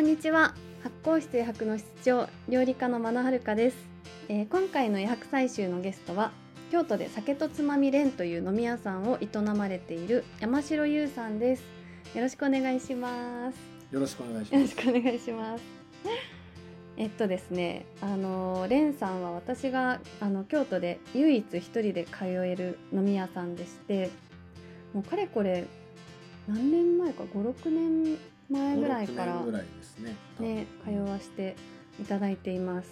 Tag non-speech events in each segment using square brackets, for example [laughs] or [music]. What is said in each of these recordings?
こんにちは。発酵室余白の室長料理家の真野遥です、えー今回の余白採集のゲストは京都で酒とつまみ連という飲み屋さんを営まれている山城優さんです。よろしくお願いします。よろしくお願いしよます。ろしくお願いします。えっとですね、あのレンさんは私があの京都で唯一一人で通える飲み屋さんでして、もうかれこれ何年前か5、6年前ぐらいから5 6年ぐらいですね。ね通わせていただいています。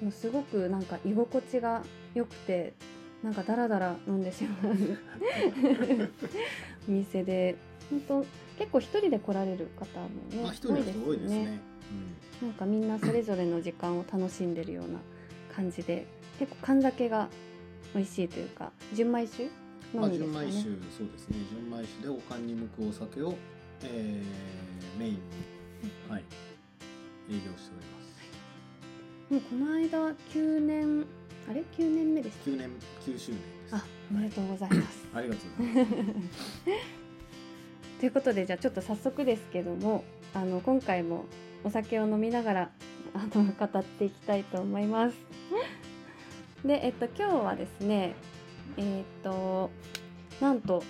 もうすごくなんか居心地が良くて、なんかダラダラ飲んでしまう [laughs] お店で、本当結構一人で来られる方もねまあ一人多いですね。なんかみんなそれぞれの時間を楽しんでるような感じで結構缶酒が美味しいというか純米酒うん。まあのみですかね、純米酒そうですね。純米酒でおかんに向くお酒を、えー、メインにはい営業しております。もうこの間9年あれ？9年目でした9年9周年です。あおめでとうございます [laughs] ありがとうございます。[laughs] ということでじゃあちょっと早速ですけどもあの今回もお酒を飲みながらあの語っていきたいと思います。で、えっと、今日はですねえっとなんと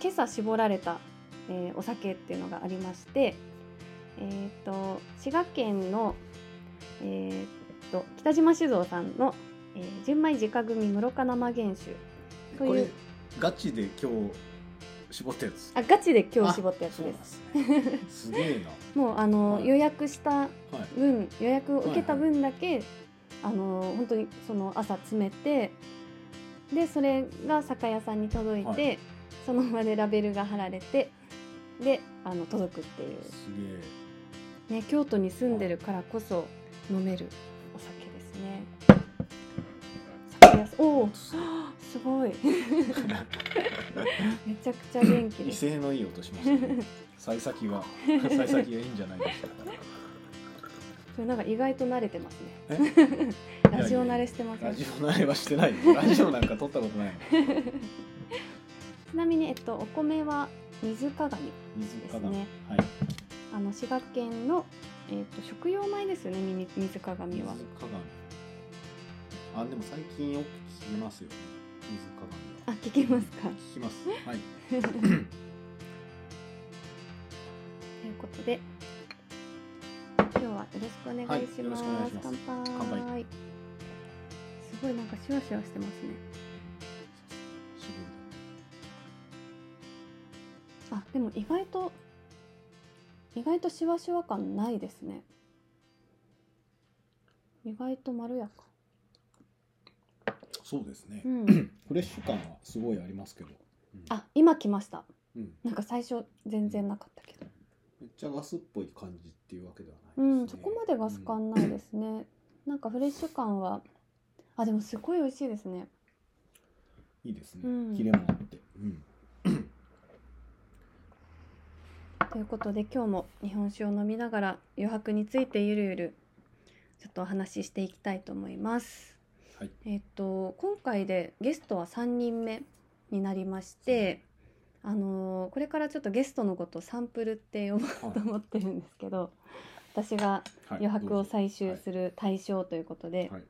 今朝絞られた、えーお酒っていうのがありまして、えっと滋賀県の、えっと北島酒造さんの、えー純米直組室賀生原酒というこれガチで今日絞ったやつ？あガチで今日絞ったやつです。ですね。すげえ [laughs] もうあの、はい予約したな。はい。分予約を受けた分だけ、あの本当にその朝詰めてでそれが酒屋さんに届いて、はいその場でラベルが貼られてであの届くっていう、すげえ。ね、京都に住んでるからこそ飲めるお酒ですね。おおすごい [laughs] めちゃくちゃ元気威です。勢のいい音しましたね。幸先が幸先がいいんじゃないでしょうか。それなんか意外と慣れてますえ？ね。[laughs] ラジオ慣れしてますねラジオ慣れはしてないよラジオなんか撮ったことないの [laughs] ちなみに、えっと、お米は水鏡水鏡、ねはいあの滋賀県の、えっと、食用米ですよね水鏡水は鏡。あでも最近よく聞きますよね。水鏡は。あ聞きますか。聞きます。はい。[laughs] ということで今日はよろしくお願いします,、乾杯。乾杯。すごいなんかシュワシュワしてますね。あでも意外と意外とシュワシュワ感ないですね。意外とまろやか。そうですね、うん。[clears throat] フレッシュ感はすごいありますけど、うん。あ今来ました。うん、なんか最初全然なかったけど。めっちゃガスっぽい感じっていうわけではうないね。んそこまでガス感ないですね、なんかフレッシュ感はあでもすごい美味しいですね。いいですね、うん。キレもあって、うん、ということで今日も日本酒を飲みながら余白についてゆるゆるちょっとお話ししていきたいと思います。はい。えっと今回でゲストは3人目になりましてあのーこれからちょっとゲストのことをサンプルって呼ぼうと思ってるんですけど私がはい。余白を採集るする対象ということで、はい。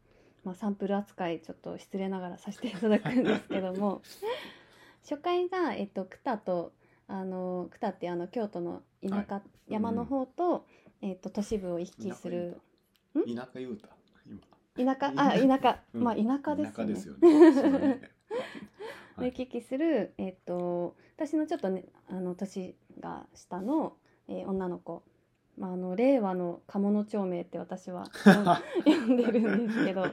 まあ、サンプル扱いちょっと失礼ながらさせていただくんですけども [laughs] 初回が、えっと、クタとあのクタってあの京都の田舎、山の方と,、えっと都市部を行き来する。田舎言うた今。田舎？あ田舎、うん。まあ田舎ですよね [laughs] ですよね。行き来する、えっと私のちょっとねあの年が下の、えー女の子、まあ、あの令和の鴨の長命って私は [laughs] 呼んでるんですけど。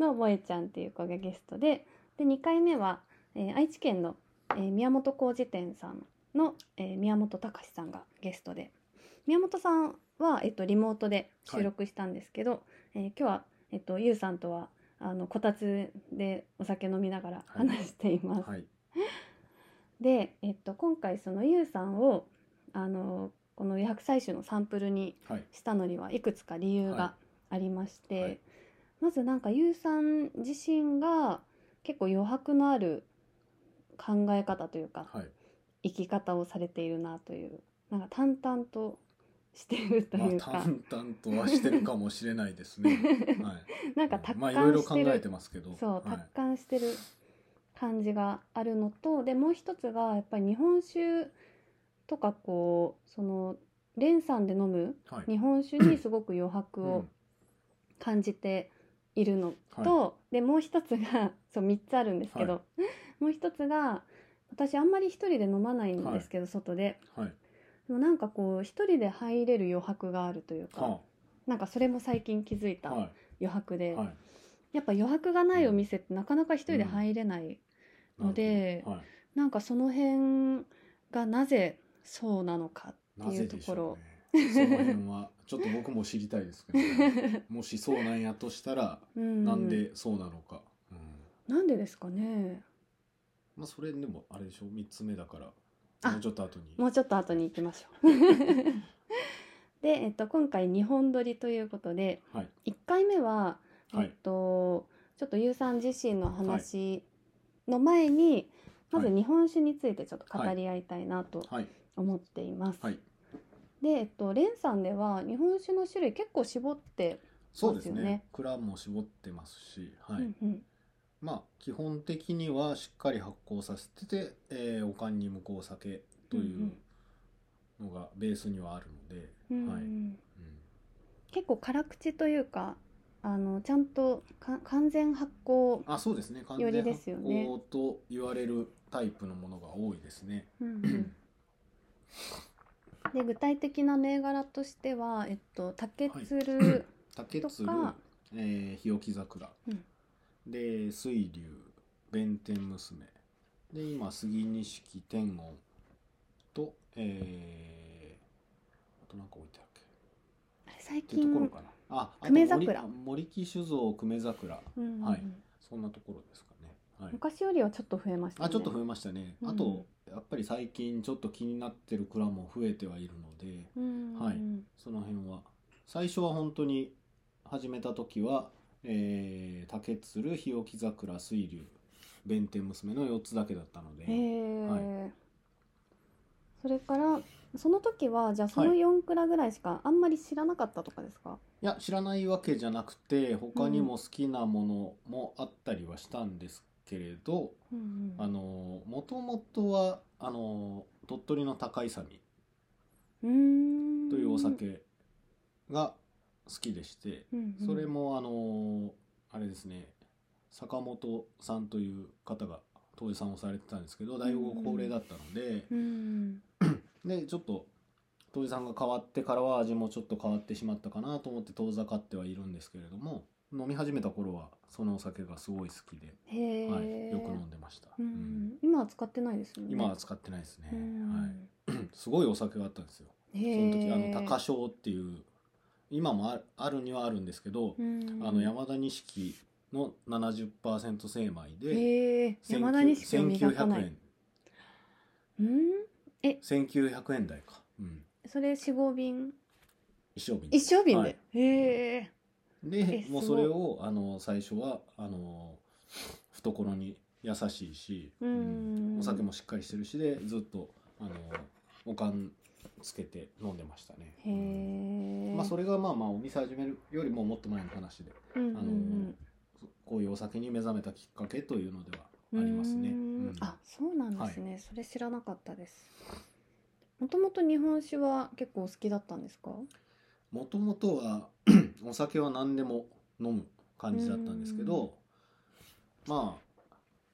の萌えちゃんっていう子がゲストで。で2回目は、えー愛知県の、えー宮本浩二店さんの、えー宮本隆さんがゲストで。宮本さんは、えっと、リモートで収録したんですけど、えー今日は、えっと、ゆうさんとはあのこたつでお酒飲みながらはい。話しています。はい。で、えっと、今回そのゆうさんをあのこの余白採取のサンプルにはい。したのにはいくつか理由はがありまして、はい。まずなんかゆうさん自身が結構余白のある考え方というかはい。生き方をされているなというなんか淡々としてるとまあいうか、淡々とはしてるかもしれないですね。[laughs] はい。なんか達まあいろいろ観してる、考えてますけど。そうはい。達観してる感じがあるのとでもう一つがやっぱり日本酒とかこうその連山で飲むはい。日本酒にすごく余白をうん。感じているのと、でもう一つがそう3つあるんですけど、はもう一つが私あんまり一人で飲まないんですけど、外ではい。でもなんかこう一人で入れる余白があるというか、はなんかそれも最近気づいあ。たは余白で、い。はい。やっぱ余白がないお店ってなかなか一人で入れない、のでなるほどはい。なんかその辺がなぜそうなのかってないぜうところでしょうね。その辺はちょっと僕も知りたいですけど、[laughs] もしそうなんやとしたら、うんなんでそうなのか。うん。なんでですかねまあそれでもあれでしょ？三つ目だからあもうちょっと後に。もうちょっと後に行きましょう [laughs] で、えっと、今回2本撮りということではい1回目は、はいえっと、ちょっとゆうさん自身の話の前に、まずはい日本酒についてちょっと語り合いたいなとはい思っています。はい。で、えっと、レンさんでは日本酒の種類結構絞って、そうですねそうですよね。蔵も絞ってますし、はい。うんうんまあ基本的にはしっかり発酵させてて、えー、おかんに向こう酒というのがベースにはあるので、うんはい。うん。結構辛口というかあのちゃんとか完全発酵、あそうですね。完より全発ですよね。酵と言われるタイプのものが多いですね。うんうん。で具体的な銘柄としては、えっと、竹鶴、竹鶴とか、えー、日置桜、うんで水流弁天娘。で今杉錦天音。とえー、あとなんか置いてあるっけ。あれ最っていうところ近、かな。ああと久米桜。森森木酒造久米桜。うんうんうんはい。そんなところですかね。はい。昔よりはちょっと増えましたね。あちょっと増えましたね、うん。あとやっぱり最近ちょっと気になってる蔵も増えてはいるのでうんうん。はい。その辺は。最初は本当に始めた時は、えー、竹鶴日置桜水流弁天娘の4つだけだったので、へえ、はそれからその時はじゃあそのはい。4蔵ぐらいしかあんまり知らなかったとかですか、いや知らないわけじゃなくて他にも好きなものもあったりはしたんですけれど、うんうん。あのもともとはあの鳥取の高勇というお酒が好きでして、うんうん。それもあのあれですね坂本さんという方が当時さんをされてたんですけど大学高齢だったので、うんでちょっと当時さんが変わってからは味もちょっと変わってしまったかなと思って遠ざかってはいるんですけれども飲み始めた頃はそのお酒がすごい好きで、はい、よく飲んでました、ううん。ん、今は使ってないですよね。今は使ってないですね、うんはい、[clears throat] すごいお酒があったんですよ。その時あの高翔っていう今もああるにはあるんですけど、うん。あの山田錦の70%精米で山田錦を磨かな1900い円。うん？1900円台か、うん、それ四合瓶？一升瓶。一升瓶で、はい。へえでもうそれをあの最初はあの懐に優しいし、ううんん。お酒もしっかりしてるしでずっとあのおかんつけて飲んでましたね。へえまあ、それがまあまあお店始めるよりももっと前の話でうんうんあのこういうお酒に目覚めたきっかけというのではありますね。うーん。うん。あそうなんですね、それ知らなかったです。もともと日本酒は結構好きだったんですか？もともとは [clears throat] お酒は何でも飲む感じだったんですけどまあ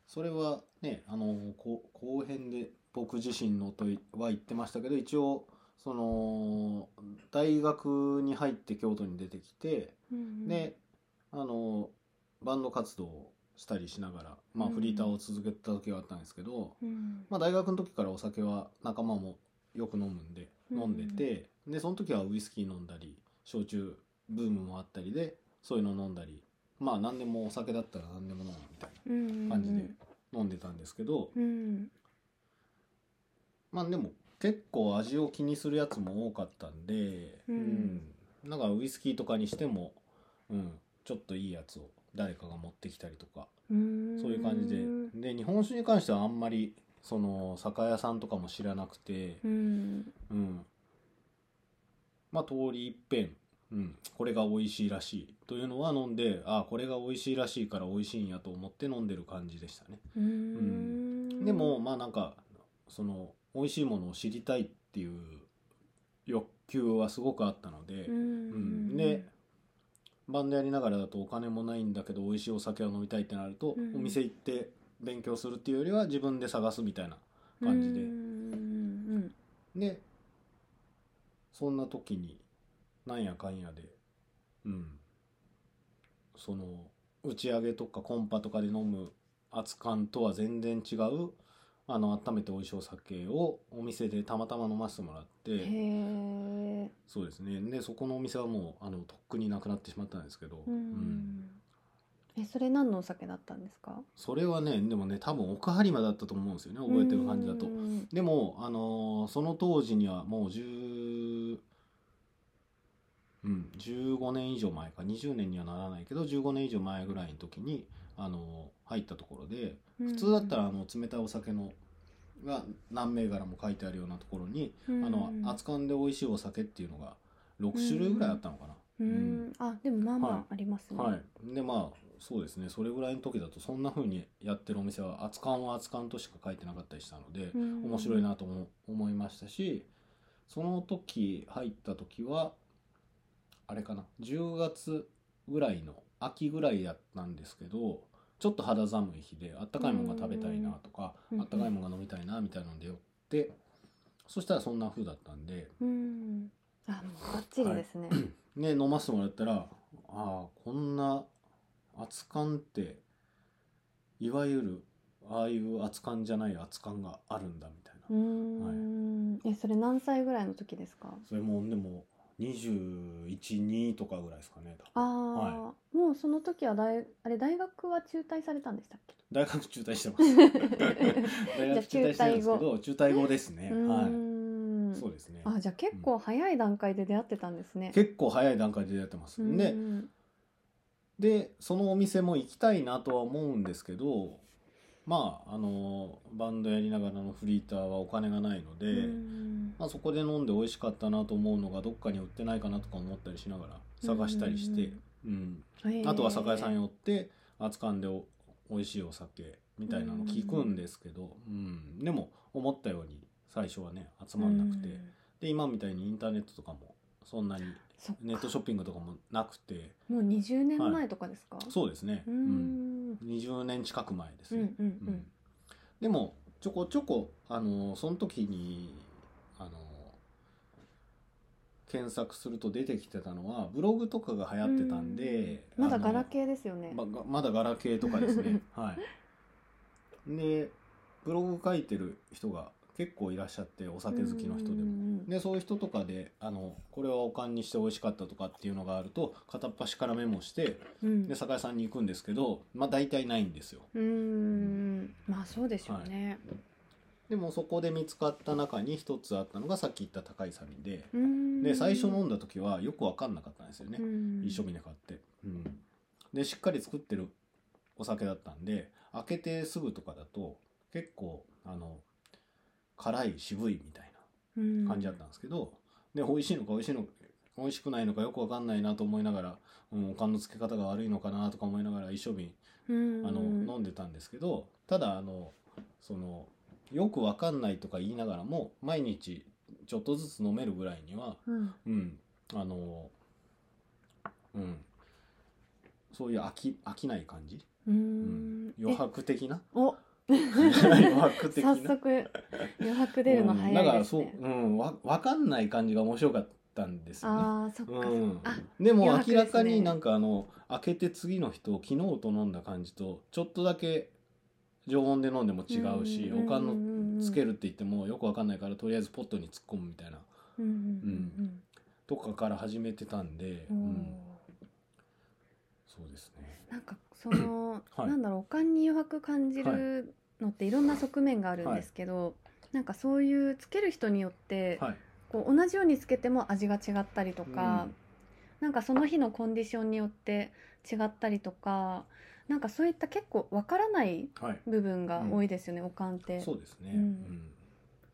それはねあのこ後編で僕自身のとは言ってましたけど一応その大学に入って京都に出てきてであのバンド活動をしたりしながら、まあ、うんフリーターを続けてた時があったんですけど、うん。まあ、大学の時からお酒は仲間もよく飲むんでうん飲んでて、でその時はウイスキー飲んだり焼酎ブームもあったりでそういうの飲んだりまあ何でもお酒だったら何でも飲むみたいうんな感じで飲んでたんですけど、うん。まあでも結構味を気にするやつも多かったんで、うん。うん。なんかウイスキーとかにしても、うん、ちょっといいやつを誰かが持ってきたりとかうん。そういう感じで。で日本酒に関してはあんまりその酒屋さんとかも知らなくて、うん。うん、まあ通り一遍、うん、これが美味しいらしい。というのは飲んであこれが美味しいらしいから美味しいんやと思って飲んでる感じでしたね。うーん。でもまあなんかその美味しいものを知りたいっていう欲求はすごくあったので、うん。うん。でバンドやりながらだとお金もないんだけど美味しいお酒を飲みたいってなると、うん。お店行って勉強するっていうよりは自分で探すみたいな感じで、うん。でそんな時になんやかんやでうん。その打ち上げとかコンパとかで飲む熱燗とは全然違うあの温めて美味しいお酒をお店でたまたま飲ませてもらってそうですね。でそこのお店はもうあのとっくになくなってしまったんですけど、ううん。んえそれ何のお酒だったんですか？それはねでもね多分奥播磨だったと思うんですよね。覚えてる感じだと。う。ん。でも、あのーその当時にはもう10、うん、15年以上前か。20年にはならないけど15年以上前ぐらいの時に、あのー入ったところで普通だったらあの冷たいお酒のが何銘柄も書いてあるようなところに、うん。あの熱燗で美味しいお酒っていうのが6種類ぐらいあったのかな。うん。あでもまあまはい。あありますね。はい、でまあそうですね。それぐらいの時だとそんな風にやってるお店は熱燗は熱燗としか書いてなかったりしたので、うん。面白いなとも思いましたしその時入った時はあれかな。10月ぐらいの秋ぐらいやったんですけどちょっと肌寒い日であったかいものが食べたいなとかうん。あったかいものが飲みたいなみたいなので寄ってそしたらそんな風だったんでうん。あもうバッチリですね、ね飲ませてもらったらああこんな熱燗っていわゆるああいう熱燗じゃない熱燗があるんだみたいな。うーん。えそれ何歳ぐらいの時ですか？それもでも212とかぐらいですかねああ、もうその時は大あれ大学は中退されたんでしたっけ大学中退してます。[laughs] 大学中退してるんですけど中退後。ですね。うはいそうですね。あじゃあ結構早い段階で出会ってたんですね。結構早い段階でやってます。うん。ででそのお店も行きたいなとは思うんですけどまああのバンドやりながらのフリーターはお金がないので、うん。まあ、そこで飲んで美味しかったなと思うのがどっかに売ってないかなとか思ったりしながら探したりして、うんあとは酒屋さん寄って熱燗でお美味しいお酒みたいなの聞くんですけど、うん。でも思ったように最初はね集まんなくて、うん。で今みたいにインターネットとかもそんなにネットショッピングとかもなくて。もう20年前とかですか、そうですね、ううん。ん20年近く前ですうんね、うん。うん。でもちょこちょこあのその時にあの検索すると出てきてたのはブログとかが流行ってたんで、うん。まだガラケーですよね。まがまだガラケーとかですね。[laughs] はい。でブログ書いてる人が結構いらっしゃってお酒好きの人でも、うんでそういう人とかであのこれはおかんにして美味しかったとかっていうのがあると片っ端からメモしてうん。で酒屋さんに行くんですけどまあ大体ないんですよ。うーん。まあそうでしょうね。でもそこで見つかった中に一つあったのがさっき言った高いサビで。で最初飲んだ時はよく分かんなかったんですよね、うん。一緒にね買って、うん、でしっかり作ってるお酒だったんで開けてすぐとかだと結構あの辛い渋いみたいな感じだったんですけど、で美味しいのか美味しいのか美味しくないのかよく分かんないなと思いながら、うん、おかんのつけ方が悪いのかなとか思いながら一升瓶うん。あの飲んでたんですけどただあのそのよく分かんないとか言いながらも毎日ちょっとずつ飲めるぐらいにはうん。うんあのうんそういう飽き飽きない感じ、うん。ん。余白的な？余白的な早速余白出るの早いですね。うんだからそう、うん、わ分かんない感じが面白かったんですよね。ああそっか。うんあ、でも明らかになんかあの開けて次の人昨日と飲んだ感じとちょっとだけ常温で飲んでも違うしうんおかんののつけるって言ってもよくわかんないからとりあえずポットに突っ込むみたいなうんうんとかから始めてたんで、うんそうですね。なんかその、はい。なんだろうおかんに余白感じるのっていろんな側面があるんですけど、なんかそういうつける人によって、はい、こう同じようにつけても味が違ったりとか、うん。なんかその日のコンディションによって違ったりとかなんかそういった結構わからないはい、部分が多いですよね、おかんって。そうですね。うん。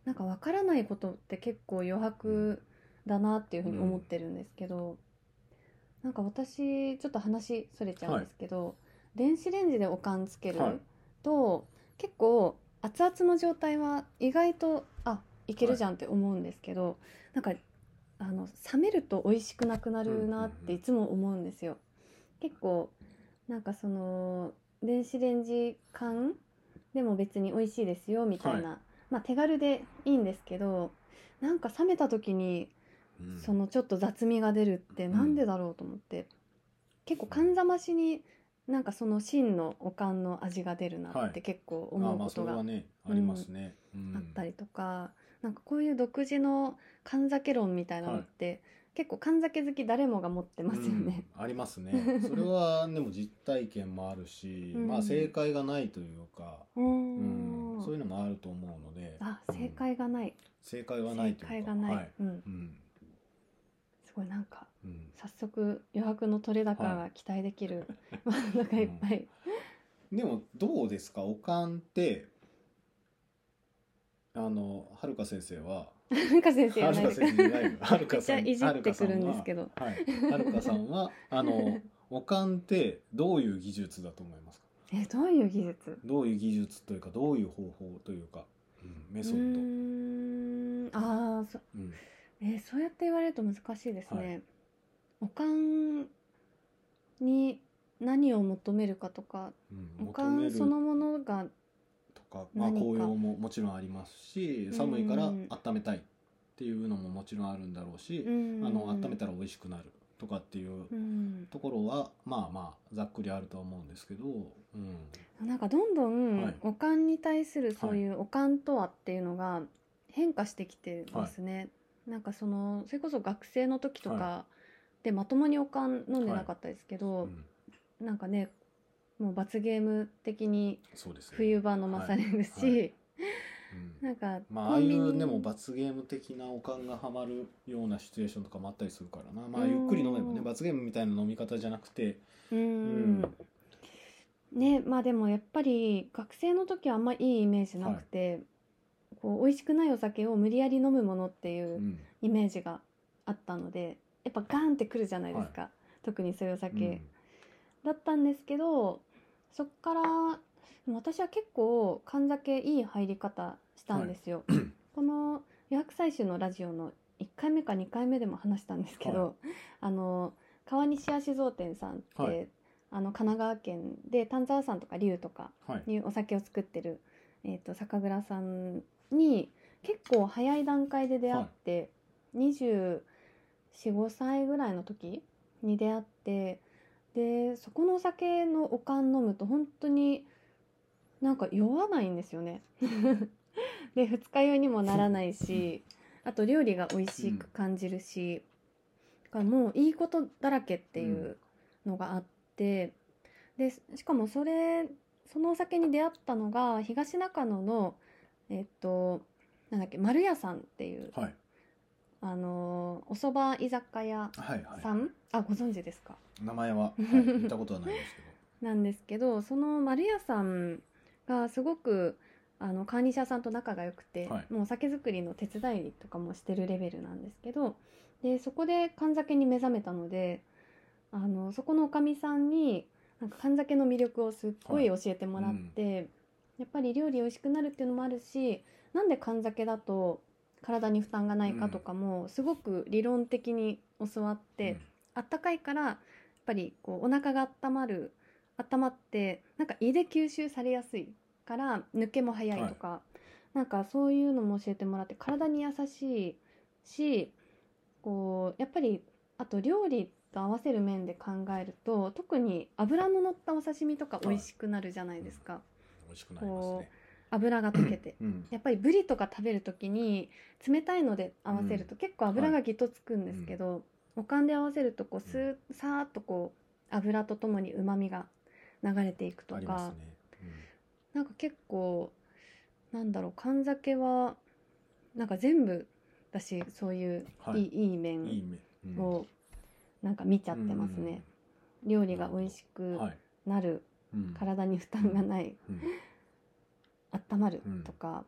なんかわからないことって結構余白だなっていうふうに思ってるんですけど、なんか私ちょっと話それちゃうんですけど、電子レンジでおかんつけるはい。と、結構熱々の状態は意外とあいけるじゃんって思うんですけど、なんかあの冷めると美味しくなくなるなっていつも思うんですよ。結構なんかその電子レンジ缶でも別に美味しいですよみたいな、まあ手軽でいいんですけどなんか冷めた時にうん。そのちょっと雑味が出るってなんでだろうと思って、結構缶ざましになんかその芯のおかんの味が出るなってはい。結構思うことがれはねありますね、うん。あったりとか、なんかこういう独自の缶酒論みたいなのって、結構缶酒好き誰もが持ってますよね。うんありますね。[laughs] それはでも実体験もあるし、うん。まあ正解がないというか、ううん。んそういうのもあると思うので。あ正解がない、正解はないというか。正解がない、はい。うん、うんすごいなんかうん。早速余白の取れ高が期待できる [laughs] 漫画がいっぱい、でもどうですか？おかんってあのはるか先生は？なんか先生はるか先生じゃないよはるかさんゃいじってくるんですけど。はるかさんは？あの [laughs] おかんってどういう技術だと思いますか？えどういう技術？どういう技術というかどういう方法というか、うんメソッド、うああそうんえーそうやって言われると難しいですね、はおかんに何を求めるかとかうんおかんそのものがとか、まあ、紅葉ももちろんありますしん。寒いから温めたいっていうのももちろんあるんだろうし、あの温めたら美味しくなるとかっていううん。ところは、まあまあざっくりあるとは思うんですけど、うん、なんかどんどんはい。おかんに対するそういうおかんとはっていうのが変化してきてますね、なんかそのそれこそ学生の時とかはでまともにおかん飲んでなかったですけうど、ん。なんかねもう罰ゲーム的にそうですね。冬場飲まされるし、はい。はい。うん。なんかまあ、ああいうでも罰ゲーム的なおかんがはまるようなシチュエーションとかもあったりするからな、まあ、うん。ゆっくり飲めばね罰ゲームみたいな飲み方じゃなくて、うん。ねまあでもやっぱり学生の時はあんまいいイメージなくて、こう美味しくないお酒を無理やり飲むものっていううん。イメージがあったのでやっぱガーンってくるじゃないですか、特にそういうお酒、うん。だったんですけどそっから私は結構缶酒いい入り方したんですよ。[clears throat] この予約採集のラジオの1回目か2回目でも話したんですけど、あの川西屋酒造店さんって、はい。あの神奈川県で丹沢山とか龍とかはい。いうお酒を作ってる、えー、と酒蔵さんに結構早い段階で出会って、245歳ぐらいの時に出会ってでそこのお酒のおかん飲むと本当になんか酔わないんですよね。[laughs] で二日酔いにもならないしあと料理が美味しく感じるし、だからもういいことだらけっていうのがあって、でしかもそれそのお酒に出会ったのが東中野のえっとなんだっけ丸屋さんっていうはい。あのお蕎麦居酒屋はいはい。さん、あご存知ですか？名前は、はい、[laughs] 聞いたことはないですけど。なんですけどその丸屋さんがすごくあの管理者さんと仲が良くて、はい。もうお酒造りの手伝いとかもしてるレベルなんですけどでそこで缶酒に目覚めたのであのそこのおかみさんになんか缶酒の魅力をすっごい教えてもらって、やっぱり料理美味しくなるっていうのもあるしなんで缶酒だと体に負担がないかとかもすごく理論的に教わって。あったかいからやっぱりこうお腹が温まる温まってなんか胃で吸収されやすいから抜けも早いとか、なんかそういうのも教えてもらって体に優しいしこうやっぱりあと料理と合わせる面で考えると特に油の乗ったお刺身とか美味しくなるじゃないですか、美味しくなりますね。油が溶けて。うん。やっぱりブリとか食べる時に冷たいので合わせると結構油がぎっとつくんですけど、おかんで合わせるとこうスーさーっとこう油とともにうまみが流れていくとか、ありますね、なんか結構なんだろう缶酒はなんか全部だしそういうはい。いい,、い、いうん、いい面をなんか見ちゃってますね、料理が美味しくはい、なる、うん体に負担がない、うん。温まるとか、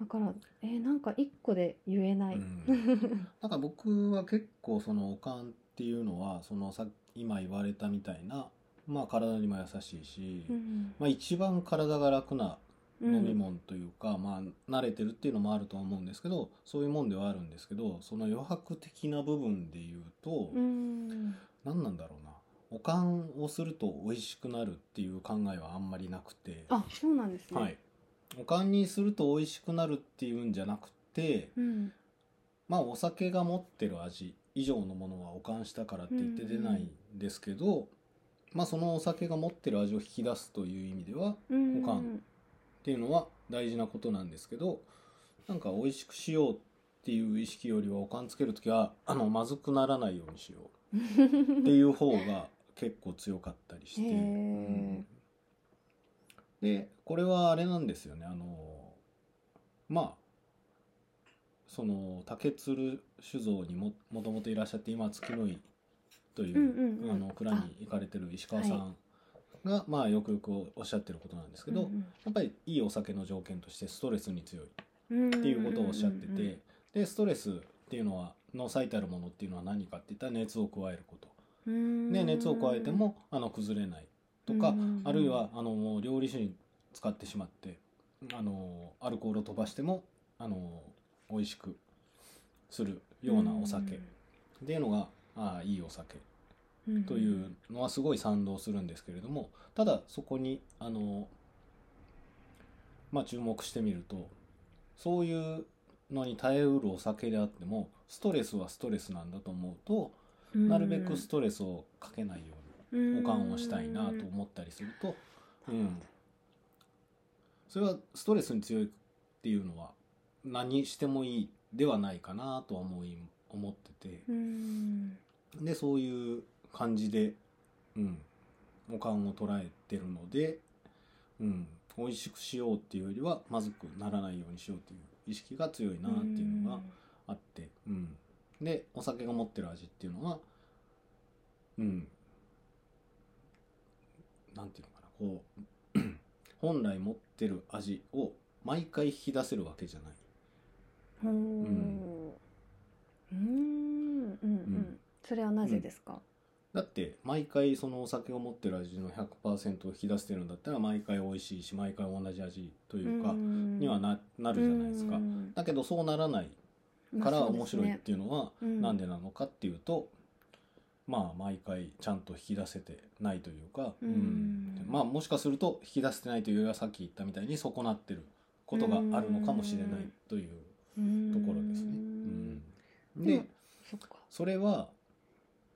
だからえーなんか一個で言えない、うん。なんか僕は結構そのおかんっていうのはそのさ今言われたみたいなまあ体にも優しいし、うんまあ、一番体が楽なうん。飲み物というか、まあ慣れてるっていうのもあるとは思うんですけどそういうもんではあるんですけどその余白的な部分で言うと、うん。何なんだろうなおかんをすると美味しくなるっていう考えはあんまりなくて、あそうなんですね、はい、おかんにすると美味しくなるっていうんじゃなくてうん。まあお酒が持ってる味以上のものはおかんしたからって言って出ないんですけど、まあそのお酒が持ってる味を引き出すという意味ではっうんおかんていうのは大事なことなんですけどなんか美味しくしようっていう意識よりはおかんつける時はあのまずくならないようにしようっていう方が結構強かったりして、うん。でこれはあれなんですよね。あのまあその竹鶴酒造にももともといらっしゃって今月の井という,、うんうんうん。あの蔵に行かれてる石川さんが、まあよくよくおっしゃってることなんですけど、うんやっぱりいいお酒の条件としてストレスに強いうんっていうことをおっしゃってて、うんうんうんでストレスっていうのはの最たるものっていうのは何かっていったら熱を加えることうん。で熱を加えてもあの崩れないとか、うんあるいはあのもう料理酒に使ってしまってあのアルコールを飛ばしてもあの美味しくするようなお酒っていうのがああいいお酒うん。というのはすごい賛同するんですけれどもただそこにあの、まあ、注目してみるとそういうのに耐えうるお酒であってもストレスはストレスなんだと思うとなるべくストレスをかけないように保管をしたいなと思ったりすると、うん、それはストレスに強いっていうのは何してもいいではないかなとは思い思ってて。うん。でそういう感じで、うん、おかんを捉えてるので、うん、美味しくしようっていうよりはまずくならないようにしようっていう意識が強いなっていうのがあって、うん、でお酒が持ってる味っていうのは、うん、なんていうのかな。こう [clears throat] 本来持ってる味を毎回引き出せるわけじゃない。ほううん。うんうんうん。それはなぜですか？だって毎回そのお酒を持ってる味の100%を引き出してるんだったら毎回美味しいし毎回同じ味というかににはななるじゃないですか。だけどそうならないから面白いっていうのはなんでなのかっていうとまあ毎回ちゃんと引き出せてないというかうん。うん。まあもしかすると引き出せてないというよりはさっき言ったみたいに損なってることがあるのかもしれないというところですね。うん。でそれは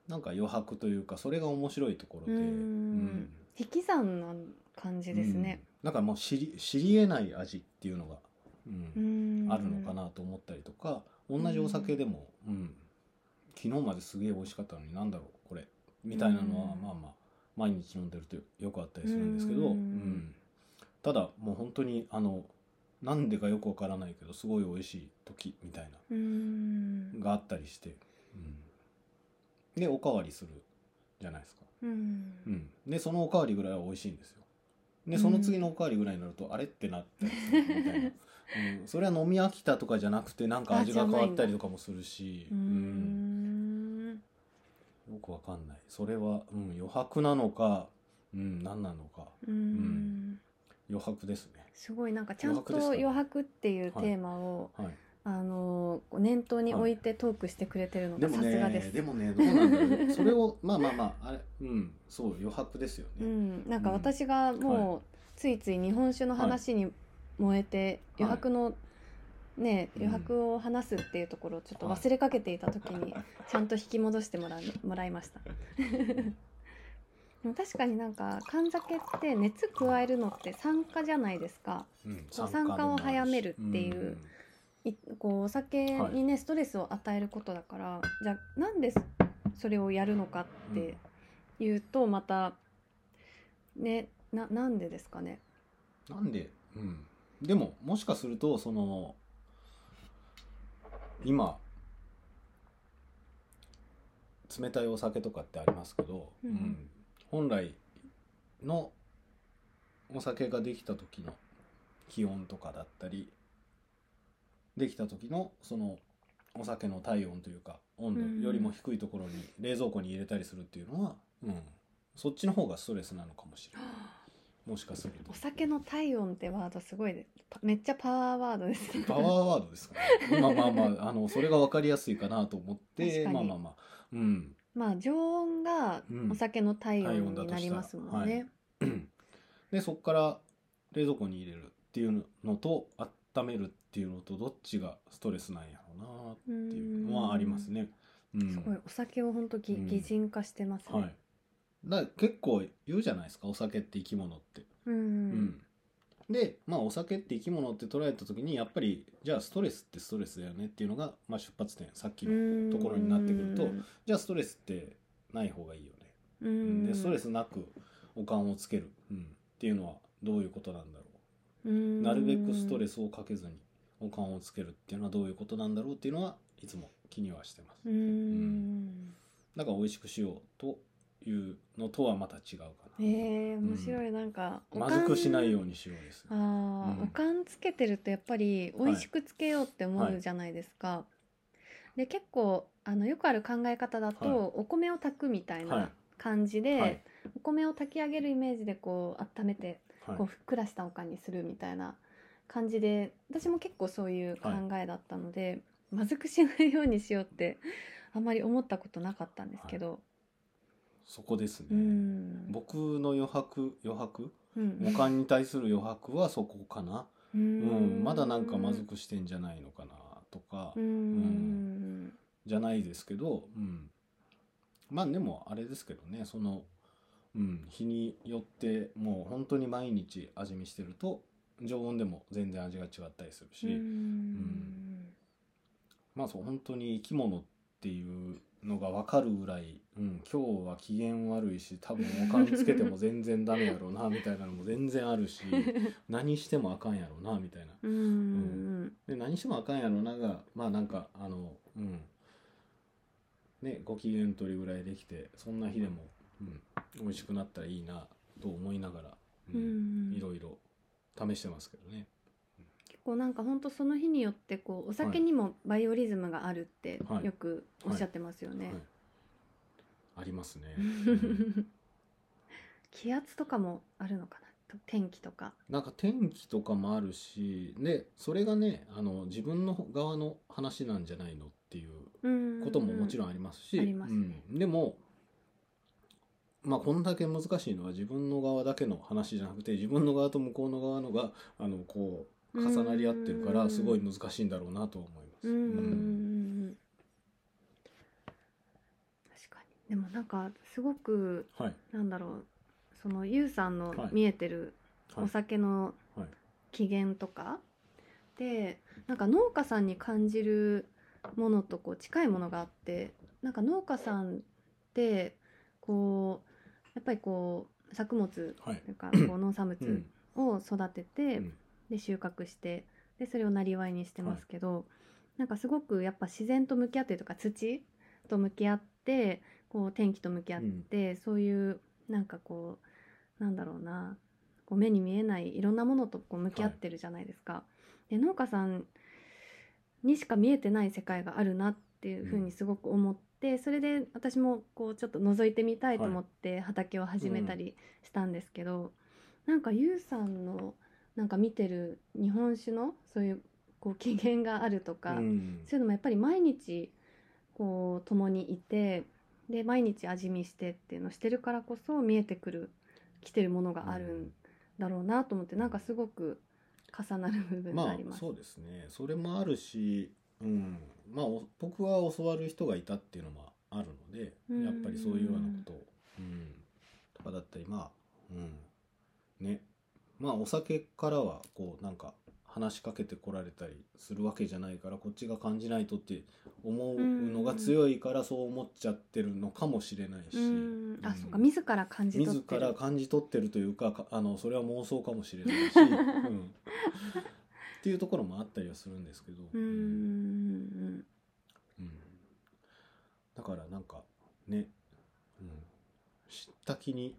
なんか余白というかそれが面白いところで、うん。うん。引き算な感じですね、うん。なんかもう知り知りえない味っていうのが、うん。うん。あるのかなと思ったりとか同じお酒でも、うん。昨日まですげえ美味しかったのになんだろうこれ。みたいなのは、うん。まあまあ毎日飲んでるとよくあったりするんですけど、うん。うん。ただもう本当にあのなんでかよくわからないけどすごい美味しい時みたいなうん。があったりして、うん、でおかわりするじゃないですか、うん。うん、でそのおかわりぐらいは美味しいんですよ。でその次のおかわりぐらいになると、あれってなったりするみたいな、[laughs] うん、それは飲み飽きたとかじゃなくてなんか味が変わったりとかもするし。ううんん。よくわかんない。それは、うん、余白なのか、うん、何なのか。うん。余白ですね。すごいなんかちゃんと余白ですか？ね余白っていうテーマを、はい。あのこう念頭に置いてトークしてくれてるのでもがさすがです。ねでもねどうなんだろう。それをまあまあまああれうんそう余白ですよね、うん、なんか私がもうついつい日本酒の話に燃えてはい余白のねうん。余白を話すっていうところをちょっと忘れかけていた時にちゃんと引き戻してもらい [laughs] もらいました。[laughs] でも確かになんか缶酒って熱加えるのって酸化じゃないですか。うん。酸化を早めるっていうん。いこうお酒にね、ストレスを与えることだからじゃあなんでそれをやるのかっていうとまたねななんでですかね。なんで、うん、でももしかするとその今冷たいお酒とかってありますけど、うん。本来のお酒ができた時の気温とかだったりできた時のそのお酒の体温というか温度よりも低いところに冷蔵庫に入れたりするっていうのは、うん、そっちの方がストレスなのかもしれない [laughs] もしかすると。お酒の体温ってワードすごいめっちゃパワーワードですね。パワーワードですかね。[laughs] まあまあまああのそれが分かりやすいかなと思ってまあまあまあ。うん。まあ常温がうん。お酒の体温になりますもんね、でそこから冷蔵庫に入れるっていうのと温めるっていうのとどっちがストレスなんやろうなっていうのはありますね。うん。すごい。お酒を本当ぎうん。擬人化してますね、はい、だ結構言うじゃないですかお酒って生き物って。うん。うん。でまあお酒って生き物って捉えた時にやっぱりじゃあストレスってストレスだよねっていうのが、まあ、出発点さっきの、ところになってくるとじゃあストレスってない方がいいよね。ううん。んでストレスなくおかんをつける、うん、っていうのはどういうことなんだろう。うん。なるべくストレスをかけずにおかんをつけるっていうのはどういうことなんだろうっていうのはいつも気にはしてます。うん。だから美味しくしようというのとはまた違うかな、えー、面白い。なんか、おまかんずくしないようにしようです。あー、うん。おかんつけてるとやっぱり美味しくつけようって思うじゃないですか、で結構あのよくある考え方だと、はい。お米を炊くみたいはい。な感じで、はい。お米を炊き上げるイメージでこう温めてはい。こうふっくらしたおかんにするみたいな感じで私も結構そういう考えだったので、まずくしないようにしようってあんまり思ったことなかったんですけど、そこですね、うん。僕の余白余白？うん。おかんに対する余白はそこかな、ううん。ん、まだなんかまずくしてんじゃないのかなとか、うん。じゃないですけど、うん、まあでもあれですけどねその、うん、日によってもう本当に毎日味見してると常温でも全然味が違ったりするし、うん。まあそう本当に生き物っていうのが分かるぐらい、うん、今日は機嫌悪いし多分おかんつけても全然ダメやろうなみたいなのも全然あるし [laughs] 何してもあかんやろうなみたいな。うんで何してもあかんやろながまあなんかあのうんねご機嫌取りぐらいできてそんな日でも、うん、美味しくなったらいいなと思いながら、ううんんいろいろ試してますけどね。結構なんか本当その日によってこうお酒にもバイオリズムがあるってはいよくおっしゃってますよね。はいありますね。[laughs] 気圧とかもあるのかなと天気とか。なんか天気とかもあるしでそれがねあの自分の側の話なんじゃないのっていうことももちろんありますし、ありますねうんでもまあこんだけ難しいのは自分の側だけの話じゃなくて自分の側と向こうの側のがあのこう重なり合ってるからうん。すごい難しいんだろうなと思います。うん。確かに。でもなんかすごくはい。なんだろうそのゆうさんのはい。見えてるはい。お酒のはい。機嫌とか、でなんか農家さんに感じるものとこう近いものがあってなんか農家さんってこうやっぱりこう作物はい。というかこう農産うん。物を育てて、うんで収穫してでそれをなりわいにしてますけど、なんかすごくやっぱ自然と向き合ってるとか土と向き合ってこう天気と向き合って、そういうなんかこうなんだろうなこう目に見えないいろんなものとこう向き合ってるじゃないですか。で農家さんにしか見えてない世界があるなっていうふうにすごく思って、それで私もこうちょっと覗いてみたいと思って畑を始めたりしたんですけど、なんかゆうさんのなんか見てる日本酒のそういうこう機嫌があるとか、うん。そういうのもやっぱり毎日こう共にいてで毎日味見してっていうのをしてるからこそ見えてくる来てるものがあるんだろうなと思ってなんかすごく重なる部分がまああります。そうですね。それもあるし、うん。まあ、お僕は教わる人がいたっていうのもあるのでうん。やっぱりそういうようなことを、うん、とかだったりまあ、うん、ねまあお酒からはこうなんか話しかけてこられたりするわけじゃないからこっちが感じないとって思うのが強いからそう思っちゃってるのかもしれないし、うん。あ、うん。そうか。自ら感じ取っ自てるら感じ取ってるというかかあのそれは妄想かもしれないし、[laughs] うん、っていうところもあったりはするんですけど、うん。うん。うん。だからなんかね、うん、知った気に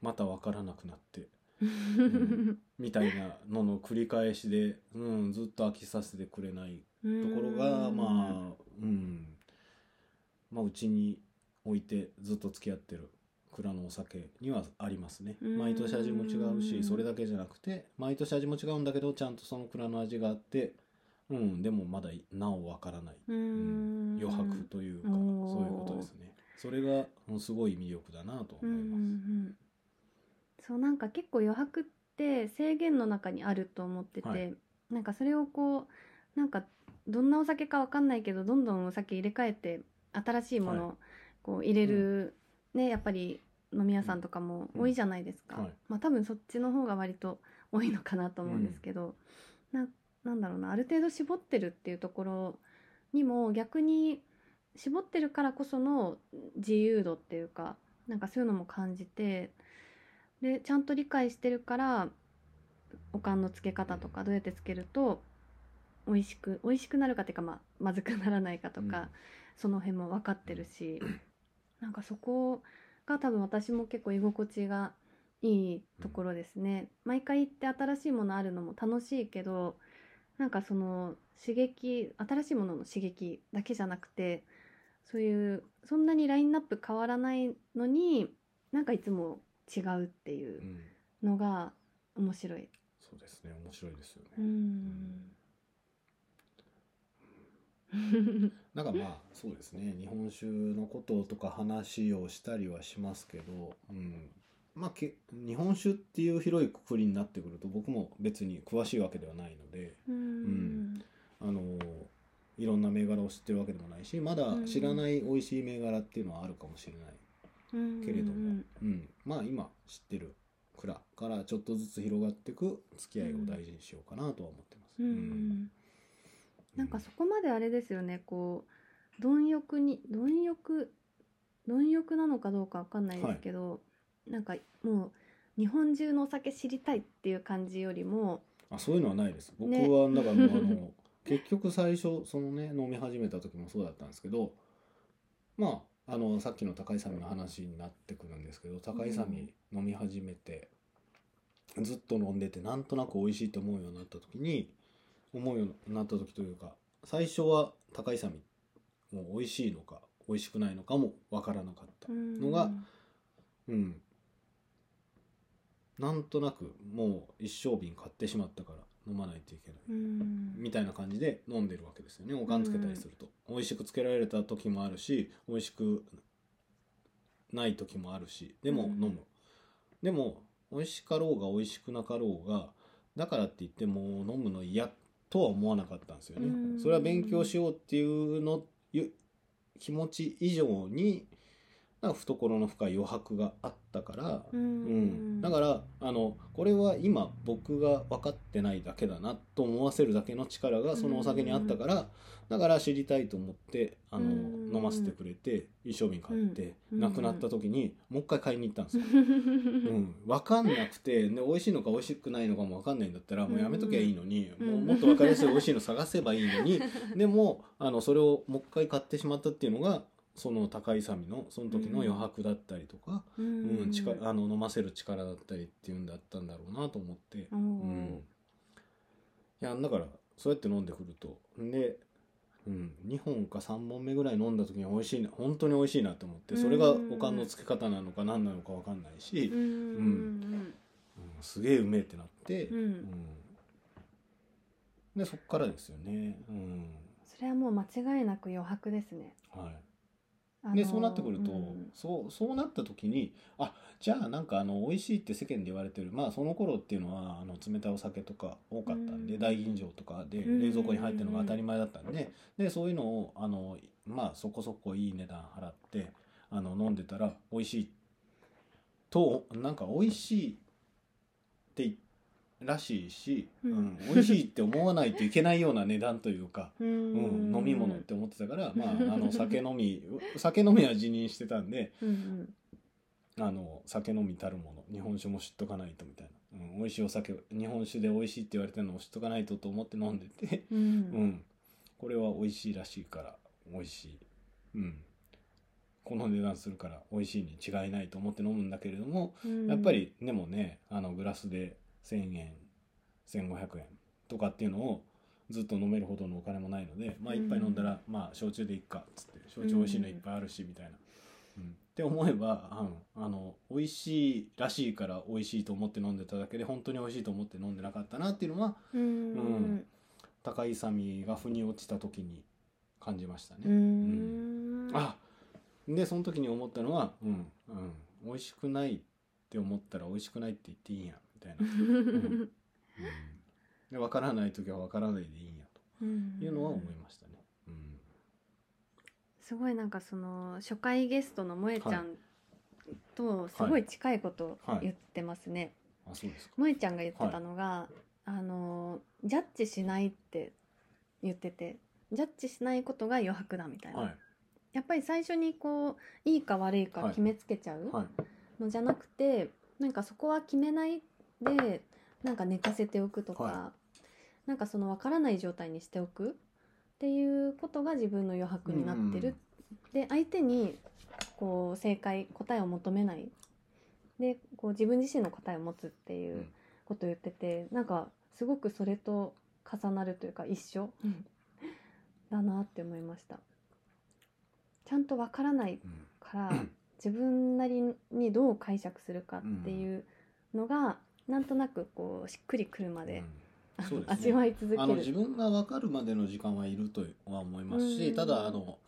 また分からなくなって、うん [laughs] みたいなのの繰り返しで、うん、ずっと飽きさせてくれないところがまあうん。まあうちに置いてずっと付き合ってる蔵のお酒にはありますね。うん。毎年味も違うしそれだけじゃなくて毎年味も違うんだけどちゃんとその蔵の味があってうんでもまだなおわからない、ううん。ん余白というかそういうことですね。それがうんすごい魅力だなとうんうんう思います、んそうなんか結構余白って制限の中にあると思ってて、はい。なんかそれをこうなんかどんなお酒かわかんないけどどんどんお酒入れ替えて新しいものをこう入れる、ねやっぱり飲み屋さんとかも多いじゃないですか、うん。はい。まあ多分そっちの方が割と多いのかなと思うんですけど、ななんだろうなある程度絞ってるっていうところにも逆に絞ってるからこその自由度っていうかなんかそういうのも感じてでちゃんと理解してるからおかんのつけ方とかどうやってつけると美味しく美味しくなるかっていうか、まあ、まずくならないかとか、うんその辺も分かってるしなんかそこが多分私も結構居心地がいいところですね。毎回行って新しいものあるのも楽しいけどなんかその刺激新しいものの刺激だけじゃなくてそういうそんなにラインナップ変わらないのになんかいつも違うっていううん。のが面白い。そうですね面白いですよね、うん。なんかまあ [laughs] そうですね。日本酒のこととか話をしたりはしますけど、うん、まあけ日本酒っていう広いくくりになってくると僕も別に詳しいわけではないのでうん。あのいろんな銘柄を知ってるわけでもないしまだ知らない美味しい銘柄っていうのはあるかもしれないけれども、うん、まあ今知ってる蔵からちょっとずつ広がっていく付き合いを大事にしようかなとは思ってます。うんうんなんかそこまであれですよね。こう貪欲に貪欲貪欲なのかどうかわかんないですけど、なんかもう日本中のお酒知りたいっていう感じよりもあそういうのはないです。僕ね。はだからもうあの [laughs] 結局最初そのね飲み始めた時もそうだったんですけどまああのさっきの高井さんの話になってくるんですけど高井さんに飲み始めて、ずっと飲んでてなんとなく美味しいと思うようになった時に思うようになった時というか最初は高井さんもう美味しいのか美味しくないのかもわからなかったのがうん。なんとなくもう一升瓶買ってしまったから飲まないといけない。うん。みたいな感じで飲んでるわけですよね。おかんつけたりすると、美味しくつけられた時もあるし美味しくない時もあるし。でもうん。飲む、でも美味しかろうが美味しくなかろうがだからって言ってもう飲むの嫌とは思わなかったんですよね、うん。それは勉強しようっていうのゆ気持ち以上になんか懐の深い余白があったから、ううんんだからあのこれは今僕が分かってないだけだなと思わせるだけの力がそのお酒にあったから、だから知りたいと思ってあの、うん飲ませてくれて一升瓶買って、うんなくなった時にもう一回買いに行ったんですよ。[laughs] うん、分かんなくてで美味しいのか美味しくないのかも分かんないんだったらもうやめときゃいいのに、うん。もうもっと分かりやすい美味しいの探せばいいのに。でもあのそれをもう一回買ってしまったっていうのがその高いさみのその時の余白だったりとか、ううん力あの飲ませる力だったりっていうんだったんだろうなと思って、うん、いやだからそうやって飲んでくると。で、うん、2本か3本目ぐらい飲んだ時に美味しいな本当に美味しいなと思ってそれがおかんのつけ方なのか何なのか分かんないし、うん。うん。うんすげえうめえってなって、うん。うん。でそっからですよね、うん。それはもう間違いなく余白ですね。はい、あのでそうなってくると、うん。そうそうなった時にあじゃあなんかあの美味しいって世間で言われてる。まあその頃っていうのはあの冷たいお酒とか多かったんで、うん。大吟醸とかでうん。冷蔵庫に入ってるのが当たり前だったんで,、でそういうのをあのまあそこそこいい値段払ってあの飲んでたら美味しいとなんか美味しいって言らしいし、ううんん美味しいって思わないといけないような値段というか。[laughs] うん。うん、飲み物って思ってたから、まあ、あの酒飲み [laughs] 酒飲みは辞任してたんでうんあの酒飲みたるもの日本酒も知っとかないとみたいな、うん、美味しいお酒日本酒で美味しいって言われてるのを知っとかないとと思って飲んでて、うん。[laughs] ううんん、これは美味しいらしいから美味しい、うん、この値段するから美味しいに違いないと思って飲むんだけれどもうん。やっぱりでもねあのグラスで1,000円1500円とかっていうのをずっと飲めるほどのお金もないのでまあ一杯飲んだら、まあ焼酎でいっかっつって焼酎美味しいのいっぱいあるしみたいな。うん、って思えばあのあの美味しいらしいから美味しいと思って飲んでただけで本当に美味しいと思って飲んでなかったなっていうのはうん。うん。高い勇が腑に落ちた時に感じましたね。うん。あでその時に思ったのは、うんうん、美味しくないって思ったら美味しくないって言っていいんやみたいな、うん。で分からない時は分からないでいいんやうん。というのは思いましたね。うん。すごいなんかその初回ゲストの萌えちゃんとすごい近いことを言ってますね。あそうですか。萌えちゃんが言ってたのが、あのジャッジしないって言っててジャッジしないことが余白だみたいな、はい。やっぱり最初にこういいか悪いか決めつけちゃうはい。のじゃなくて、なんかそこは決めないでなんか寝かせておくとか、はなんかその分からない状態にしておくっていうことが自分の余白になってる、で相手にこう正解答えを求めない。でこう自分自身の答えを持つっていううん。ことを言っててなんかすごくそれと重なるというか一緒だなって思いました。ちゃんと分からないうん。から自分なりにどう解釈するかっていうのが、なんとなくこうしっくりくるまで、うん。ですね。味わい続ける。あの自分が分かるまでの時間はいるとは思いますし、うん。ただあの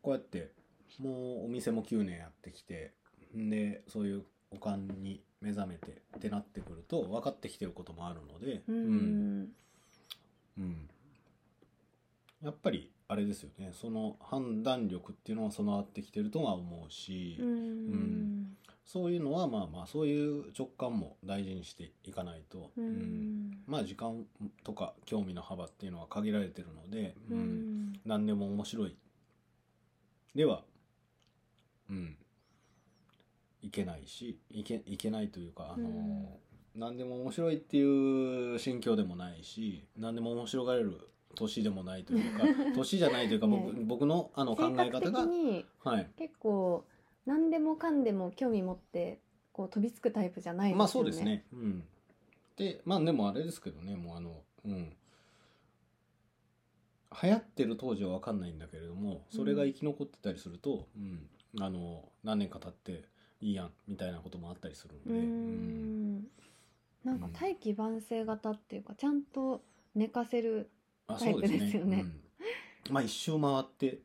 こうやってもうお店も9年やってきてでそういうおかんに目覚めてってなってくると分かってきてることもあるので、うん。うん。うん。やっぱりあれですよね。その判断力っていうのは備わってきてるとは思うし、うん。そういうのはまあまあそういう直感も大事にしていかないと、うん。うん。まあ時間とか興味の幅っていうのは限られてるので、ううんん。何でも面白いでは、うん、いけないしいけいけないというか、あのうん。何でも面白いっていう心境でもないし何でも面白がれる年でもないというか [laughs] 年じゃないというか僕,、ね僕のあの考え方が、にはい、結構何でもかんでも興味持ってこう飛びつくタイプじゃないですよね。まあそうですね。うん。で、まあでもあれですけどね、もうあの、うん。流行ってる当時は分かんないんだけれども、それが生き残ってたりすると、うん、あの、何年か経っていいやん、みたいなこともあったりするうので、んなんか大器晩成型っていうかちゃんと寝かせるあタイプですよね。うん。まあ一周回って、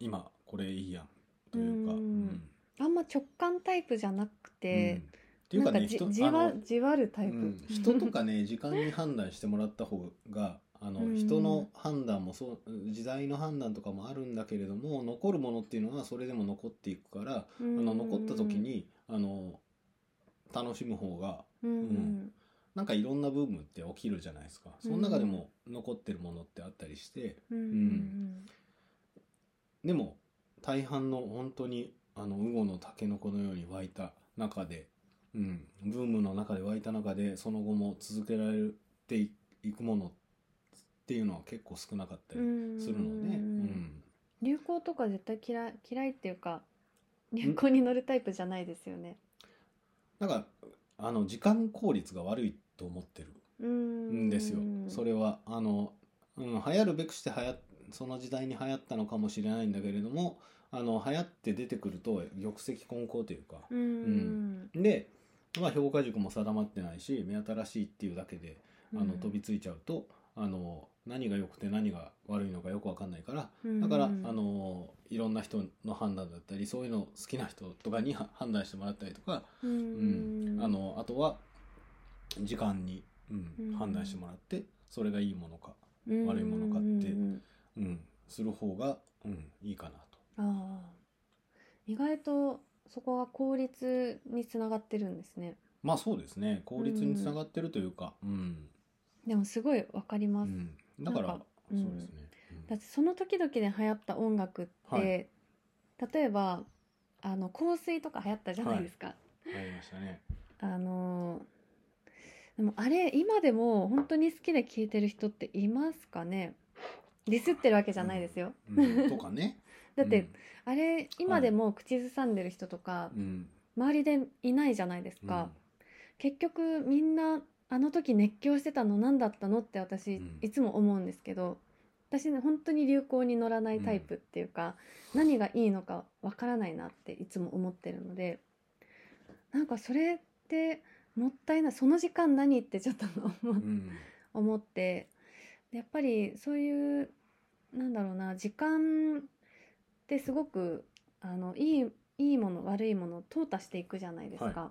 今これいいやん、というか、うん。うん。あんま直感タイプじゃなくうん。てっ、ていうかね、じわじわるタイプ、うん、人とかね時間に判断してもらった方があの、うん。人の判断もそう時代の判断とかもあるんだけれども残るものっていうのはそれでも残っていくから、ああの残った時にあの楽しむ方がうん。うんなんかいろんなブームって起きるじゃないですか。その中でも残ってるものってあったりして。うん。うん。でも大半の本当にあの魚のタケノコのように湧いた中で、うん、ブームの中で湧いた中でその後も続けられていくものっていうのは結構少なかったりうんするので、うん。流行とか絶対嫌い嫌いっていうか流行に乗るタイプじゃないですよね。なんかあの時間効率が悪いと思ってる。うんん。ですよ、それはあの、うん、流行るべくして流行その時代に流行ったのかもしれないんだけれどもあの流行って出てくると玉石混交というか、うん。で、まあ、評価軸も定まってないし目新しいっていうだけであの飛びついちゃうと、あの何が良くて何が悪いのかよく分かんないからだから、あのいろんな人の判断だったりそういうの好きな人とかには判断してもらったりとか、ううんん。あのあとは時間に、うんうん判断してもらってそれがいいものか、うん悪いものかってうんうん、する方が、うん、いいかなと。ああ意外とそこが効率につながってるんですね。まあそうですね効率につながってるというか、うんでもすごいわかります。うん、だからなんかうんそうですね。だってその時々で流行った音楽って、はい例えばあの香水とか流行ったじゃないですか。うん、ありましたね。あのでもあれ今でも本当に好きで聴いてる人っていますかね？ディスってるわけじゃないですよ。うん、とかね。[laughs] だって、あれ今でも口ずさんでる人とかうん、周りでいないじゃないですうん、か。結局みんなあの時熱狂してたの何だったのって私うん。いつも思うんですけど、私ね本当に流行に乗らないタイプっていうか、何がいいのかわからないなっていつも思ってるのでなんかそれってもったいない。その時間何ってちょっと思っうん。思って。でやっぱりそういうなんだろうな時間ってすごくあのいいいいもの悪いものを淘汰していくじゃないですか、は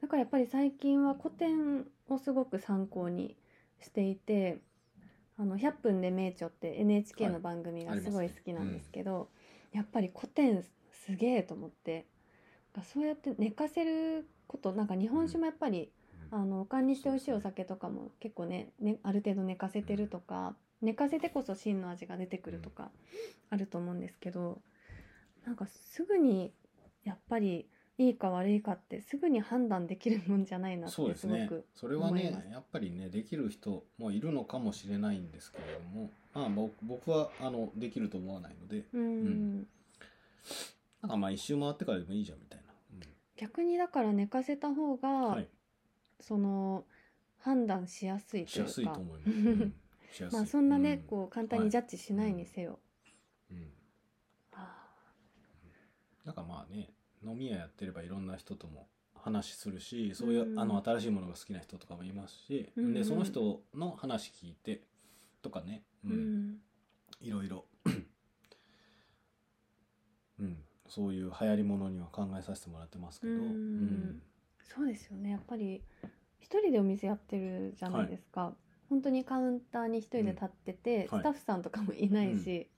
だからやっぱり最近は古典をすごく参考にしていて「あの100分で名著」って NHK の番組がはいすごい好きなんですけど、やっぱり古典すげえと思って。そうやって寝かせることなんか日本酒もやっぱり、あのおかんにして美味しいお酒とかも結構ねねある程度寝かせてるとか、寝かせてこそ真の味が出てくるとかあると思うんですけどなんかすぐにやっぱりいいか悪いかってすぐに判断できるもんじゃないなってそうですね。すごくそれはね思います。やっぱりねできる人もいるのかもしれないんですけれどもまあ僕僕はあのできると思わないのでうん、ん。なんかまあ一周回ってからでもいいじゃんみたいな、逆にだから寝かせた方が、うんはい。その判断しやすいというか。しやすいと思います、うん。[laughs] しやすい。まあそんなね、うん。こう簡単にジャッジしないにせよ、うん。あなんかまあね飲み屋やってればいろんな人とも話するしそういう、うん。あの新しいものが好きな人とかもいますし、うん。うんでその人の話聞いてとかね、うーうんん。いろいろ、うん、そういう流行りものには考えさせてもらってますけど、うん。うん。そうですよね。やっぱり一人でお店やってるじゃないですか、本当にカウンターに一人で立ってて、うん。はい。スタッフさんとかもいないし、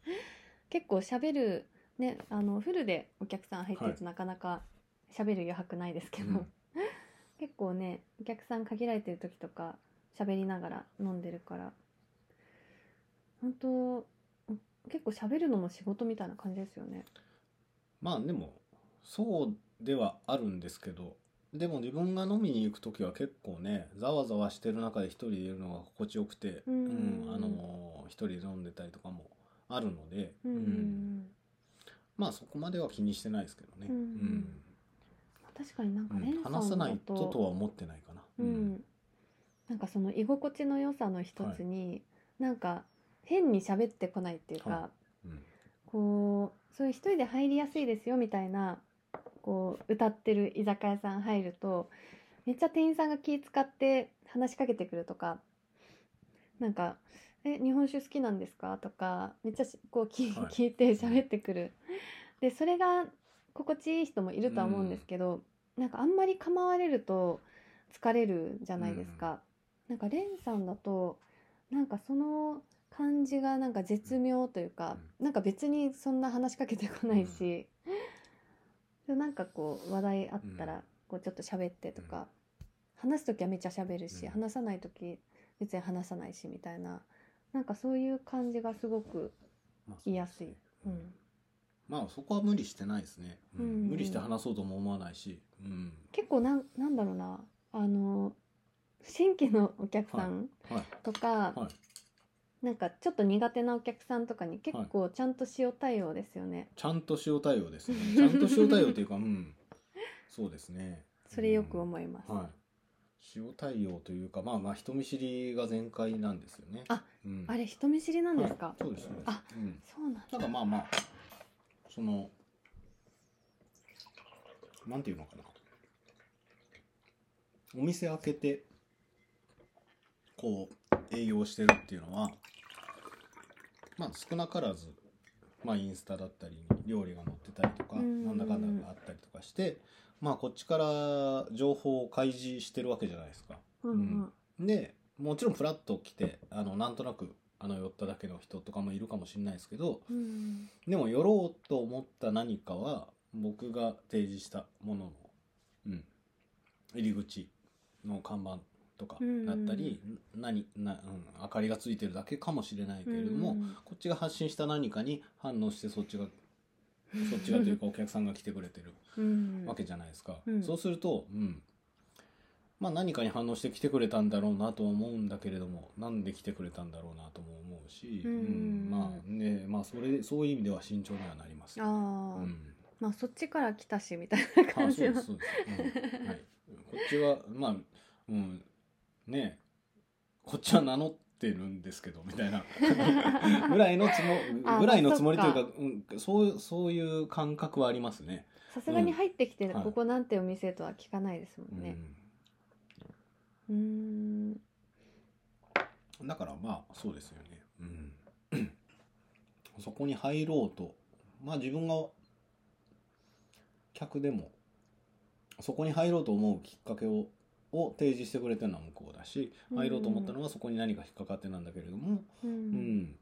結構喋るねあのフルでお客さん入ってるとなかなか喋る余白ないですけど、うん。[laughs] 結構ねお客さん限られてる時とか喋りながら飲んでるから本当結構喋るのも仕事みたいな感じですよね。まあでもそうではあるんですけどでも自分が飲みに行く時は結構ねざわざわしてる中で一人でいるのが心地よくて、うん。あの一人で飲んでたりとかもあるので、うんうんまあそこまでは気にしてないですけどね、うん。確かになんかうんレンさん話さないだととは思ってないかな。うん、なんかその居心地の良さの一つに、なんか変に喋ってこないっていうか、はうん。こうそういう一人で入りやすいですよみたいなこう歌ってる居酒屋さん入るとめっちゃ店員さんが気使って話しかけてくるとかなんか「え日本酒好きなんですか?」とかめっちゃしこう聞,、はい聞いて喋ってくる。でそれが心地いい人もいるとは思うんですけど、なんかあんまり構われると疲れるじゃないですか。なんかレンさんだとなんかその感じがなんか絶妙というか、なんか別にそんな話しかけてこないし、でなんかこう話題あったらこうちょっと喋ってとか、話す時はめっちゃ喋るし、うん。話さない時別に話さないしみたいななんかそういう感じがすごくいやすい。うん。まあそこは無理してないですね、うん。うん。無理して話そうとも思わないし、うん。結構なんなんだろうな。あの新規のお客さんはい。とか、はいなんかちょっと苦手なお客さんとかに結構ちゃんと塩対応ですよね。ちゃんと塩対応ですね。[laughs] ちゃんと塩対応っていうかうん。そうですね。それよく思います。はい。塩対応というかまあまあ人見知りが全開なんですよね。あ、うん、あれ人見知りなんですか？はい。そうですそうです。あうん。そうなんだ。なんかまあまあそのなんていうのかな。お店開けてこう営業してるっていうのはまあ少なからずまあインスタだったりに料理が載ってたりとかうんなんだかんだがあったりとかしてまあこっちから情報を開示してるわけじゃないですか。うんうん。でもちろんフラッと来てあのなんとなくあの寄っただけの人とかもいるかもしれないですけどうんでも寄ろうと思った何かは僕が提示したものの、うん、入り口の看板とかだったり、何な、うん、明かりがついてるだけかもしれないけれども、うんこっちが発信した何かに反応してそっちが [laughs] そっちがというかお客さんが来てくれてるうん。わけじゃないですか、うん。そうすると、うん、まあ何かに反応して来てくれたんだろうなとは思うんだけれどもなんで来てくれたんだろうなとも思うし、うん。まあねまあそれそういう意味では慎重にはなりますああ、うん、まあそっちから来たしみたいなあそう感じのですそうです、うん。はい、こっちはまあ、うん、ねこっちは名乗ってるんですけどみたいな [laughs] ぐらいのつも [laughs] あぐらいのつもりというかうん、そうそういう感覚はありますね。さすがに入ってきて、はいここなんてお店とは聞かないですもんね。うーん。うん、だからまあそうですよね。うん、[clears throat] そこに入ろうとまあ自分が客でもそこに入ろうと思うきっかけをを提示してくれてるのは向こうだしうん。入ろうと思ったのはそこに何か引っかかってなんだけれども、ううん。ん。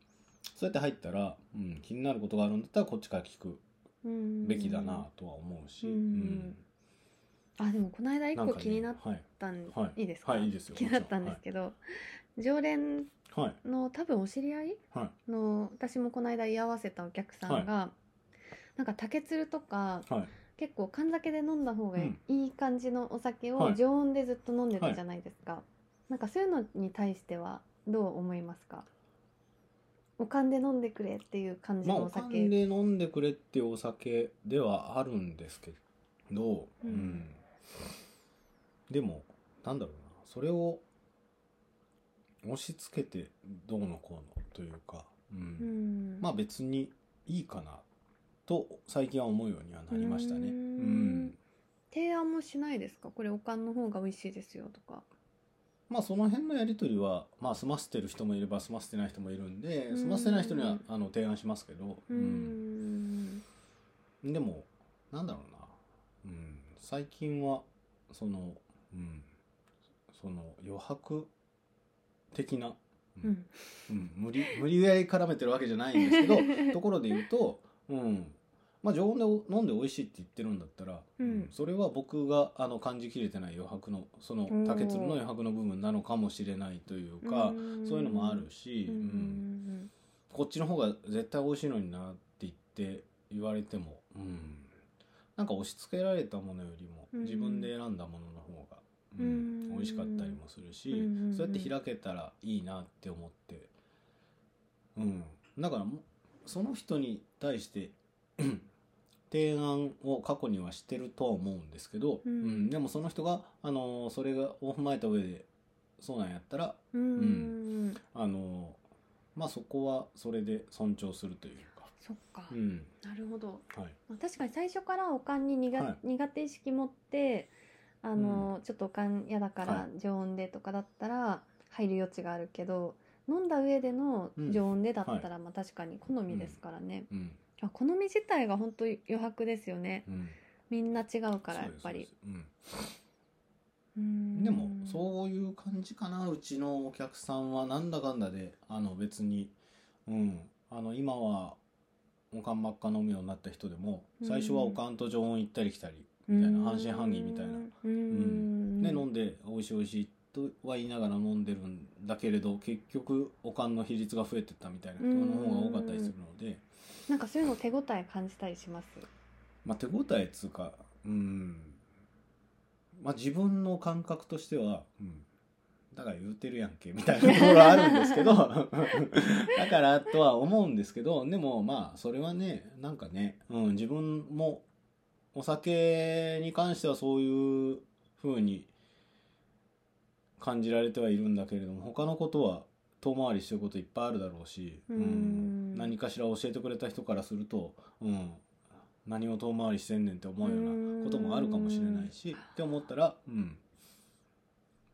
そうやって入ったら、うん、気になることがあるんだったらこっちから聞くうん。べきだなとは思うし、うん。あでもこの間一個気になっはいたん、はい。い、いですか、はいいいですよ。気になったんですけど、常連はい。の多分お知り合いはい。の私もこの間居合わせたお客さんが、なんか竹鶴とかはい結構缶酒で飲んだ方がいい,、感じのお酒をはい。常温でずっと飲んでたじゃないですか、なんかそういうのに対してはどう思いますか？おかんで飲んでくれっていう感じまあのお酒、おかんで飲んでくれっていうお酒ではあるんですけど、ううんん。でもなんだろうな。それを押し付けてどうのこうのというか、うん。うん。まあ別にいいかなと最近は思うようにはなりましたね。ううん。ん。提案もしないですか？これおかんの方が美味しいですよとか。まあその辺のやり取りは、まあ、済ませてる人もいれば済ませてない人もいるんでうん。済ませてない人にはあの提案しますけど、ううん。ん。でもなんだろうな、うん、最近はその、うん、その余白的な、う、ん。うん。無理無理やり絡めてるわけじゃないんですけど [laughs] ところで言うと、うん。まあ、常温で飲んで美味しいって言ってるんだったら、うん。それは僕があの感じきれてない余白のその竹鶴の余白の部分なのかもしれないというか、そういうのもあるし、うん。うん。こっちの方が絶対美味しいのになって言って言われても、うん、なんか押し付けられたものよりもうん。自分で選んだものの方が、うん。うん。美味しかったりもするし、うん。そうやって開けたらいいなって思って、うん、だからもその人に対して [clears throat] 提案を過去にはしてるとは思うんですけど、うん。でもその人が、あのそれがを踏まえた上でそうなんやったらうん。あのまあそこはそれで尊重するというか、そっか、うん。なるほど。はい、まあ確かに最初からおかんに苦,、はい。苦手意識持ってあの、ちょっとおかん嫌だかはら常温でとかだったら入る余地があるけど飲んだ上でのうん。常温でだったら、まあ確かに好みですからね、うん。あ好み自体が本当余白ですよね。うん、みんな違うからやっぱり。でもそういう感じかな。うちのお客さんはなんだかんだであの別に、うん、あの今はおかんばっか飲むようになった人でも最初はおかんと常温行ったり来たりみたいな半信半疑みたいな。うーん。ね、飲んで美味しい美味しいとは言いながら飲んでるんだけれど結局おかんの比率が増えてったみたいな人の方が多かったりするので、なんかそういうの手応え感じたりします？まあ、手応えっつうかうん。まあ自分の感覚としては、うん、だから言うてるやんけみたいなところはあるんですけど。[laughs] だからとは思うんですけどでもまあそれはねなんかね、うん、自分もお酒に関してはそういう風に感じられてはいるんだけれども他のことは遠回りしてることいっぱいあるだろうし、うん。何かしら教えてくれた人からすると、うん、何を遠回りしてんねんって思うようなこともあるかもしれないしって思ったら、うん、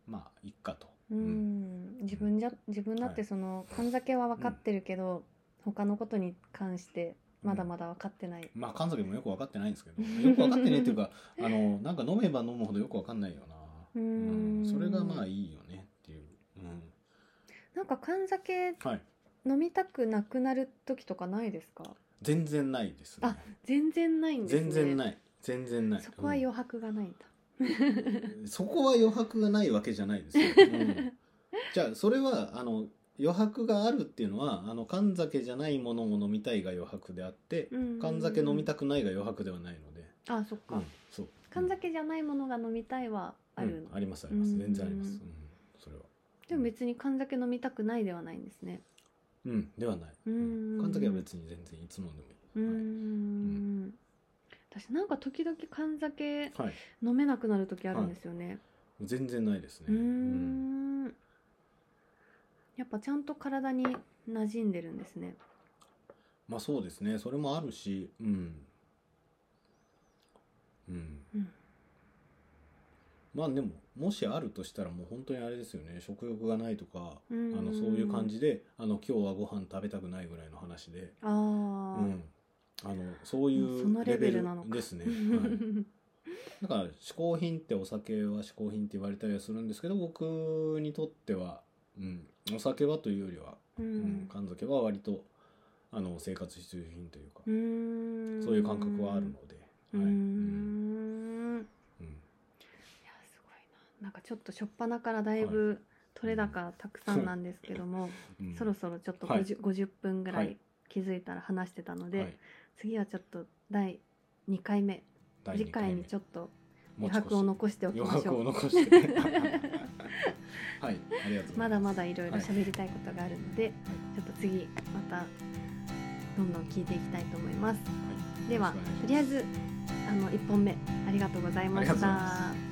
まあいっかと。ううん。ん自分じゃ自分だってその缶酒は分かってるけど、他のことに関してまだまだ分かってない、まあ神崎もよく分かってないんですけどよく分かってねっていうか [laughs] あのなんか飲めば飲むほどよく分かんないよな、うーうん。ん、それがまあいいよねっていう、うん、なんか缶酒はい。飲みたくなくなる時とかないですか？全然ないですね。あ全然ないんですね。全然ない。全然ない。そこは余白がないんだ、うん。[laughs] そこは余白がないわけじゃないですよ、うん。じゃあそれはあの余白があるっていうのはあの缶酒じゃないものを飲みたいが余白であってうん。缶酒飲みたくないが余白ではないので、あそっか、うん、そう。缶酒じゃないものが飲みたいはあるの、うんありますあります。うん。全然あります、うん、それは。でも別に缶酒飲みたくないではないんですね。うん。ではない、缶酒は別に全然いつ飲んでもいい、ん。私なんか時々缶酒はい、飲めなくなる時あるんですよね、全然ないですね。うーん。やっぱちゃんと体に馴染んでるんですね。まあそうですね。それもあるしうんうん。うんまあでももしあるとしたらもう本当にあれですよね。食欲がないとかあうん。のそういう感じであの今日はご飯食べたくないぐらいの話で、ああ、うん、あのそういもうレベルですね、はい、[laughs] だから嗜好品ってお酒は嗜好品って言われたりはするんですけど僕にとっては、うん、お酒はというよりは、ううん。ん缶酒は割とあの生活必需品というか、そういう感覚はあるので、はい。ん。うんななんかちょっと初っ端からだいぶ取れ高たくさんなんですけども、う。ん。そろそろちょっとはい。50,、50分ぐらはい。い気づいたら話してたので、はい。次はちょっと第2回目。第二次回にちょっっとと余白を残しておきましょう。余白を残して。[laughs] はい。ありがとうございます。まだまだいろいろはい喋りたいことがあるので、ちょっと次またどんどん聞いていきたいと思います。はい。ではとりあえずあの1本目ありがとうございましありがとうございまた。